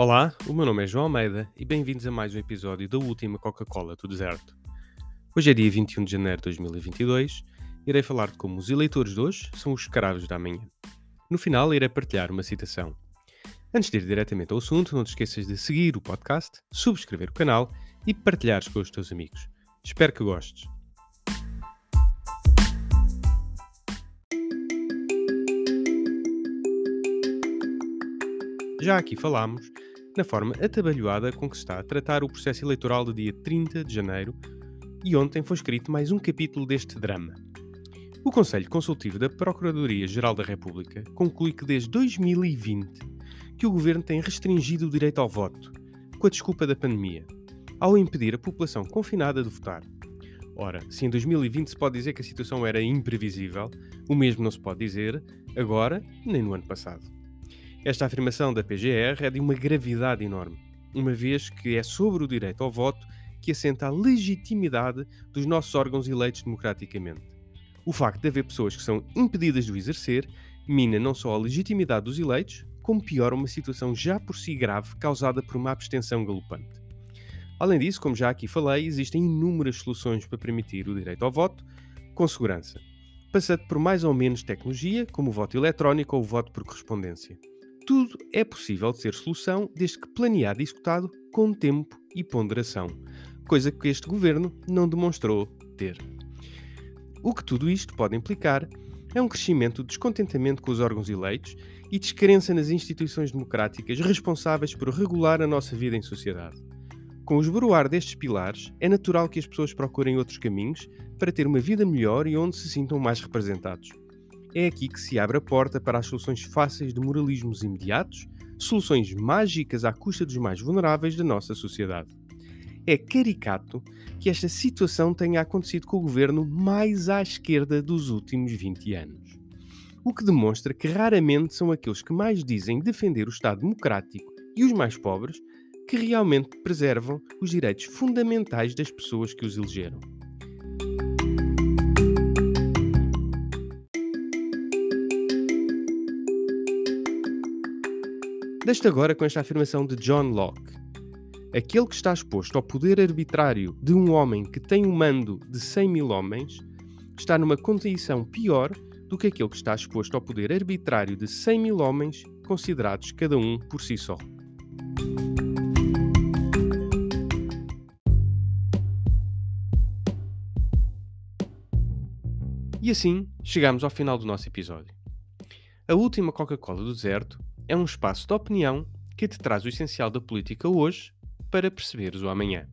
Olá, o meu nome é João Almeida e bem-vindos a mais um episódio da última Coca-Cola do Deserto. Hoje é dia 21 de janeiro de 2022 e irei falar de como os eleitores de hoje são os escravos da manhã. No final, irei partilhar uma citação. Antes de ir diretamente ao assunto, não te esqueças de seguir o podcast, subscrever o canal e partilhares com os teus amigos. Espero que gostes. Já aqui falámos na forma atabalhoada com que se está a tratar o processo eleitoral do dia 30 de janeiro e ontem foi escrito mais um capítulo deste drama. O Conselho Consultivo da Procuradoria-Geral da República conclui que desde 2020 que o governo tem restringido o direito ao voto, com a desculpa da pandemia, ao impedir a população confinada de votar. Ora, se em 2020 se pode dizer que a situação era imprevisível, o mesmo não se pode dizer agora nem no ano passado. Esta afirmação da PGR é de uma gravidade enorme, uma vez que é sobre o direito ao voto que assenta a legitimidade dos nossos órgãos eleitos democraticamente. O facto de haver pessoas que são impedidas de o exercer mina não só a legitimidade dos eleitos, como piora uma situação já por si grave causada por uma abstenção galopante. Além disso, como já aqui falei, existem inúmeras soluções para permitir o direito ao voto com segurança, passando por mais ou menos tecnologia, como o voto eletrónico ou o voto por correspondência. Tudo é possível de ser solução desde que planeado e executado com tempo e ponderação, coisa que este governo não demonstrou ter. O que tudo isto pode implicar é um crescimento de descontentamento com os órgãos eleitos e descrença nas instituições democráticas responsáveis por regular a nossa vida em sociedade. Com o esboroar destes pilares, é natural que as pessoas procurem outros caminhos para ter uma vida melhor e onde se sintam mais representados. É aqui que se abre a porta para as soluções fáceis de moralismos imediatos, soluções mágicas à custa dos mais vulneráveis da nossa sociedade. É caricato que esta situação tenha acontecido com o governo mais à esquerda dos últimos 20 anos. O que demonstra que raramente são aqueles que mais dizem defender o Estado democrático e os mais pobres que realmente preservam os direitos fundamentais das pessoas que os elegeram. Deixo agora com esta afirmação de John Locke. Aquele que está exposto ao poder arbitrário de um homem que tem o um mando de 100 mil homens está numa condição pior do que aquele que está exposto ao poder arbitrário de 100 mil homens, considerados cada um por si só. E assim chegamos ao final do nosso episódio. A última Coca-Cola do deserto é um espaço de opinião que te traz o essencial da política hoje para perceberes o amanhã.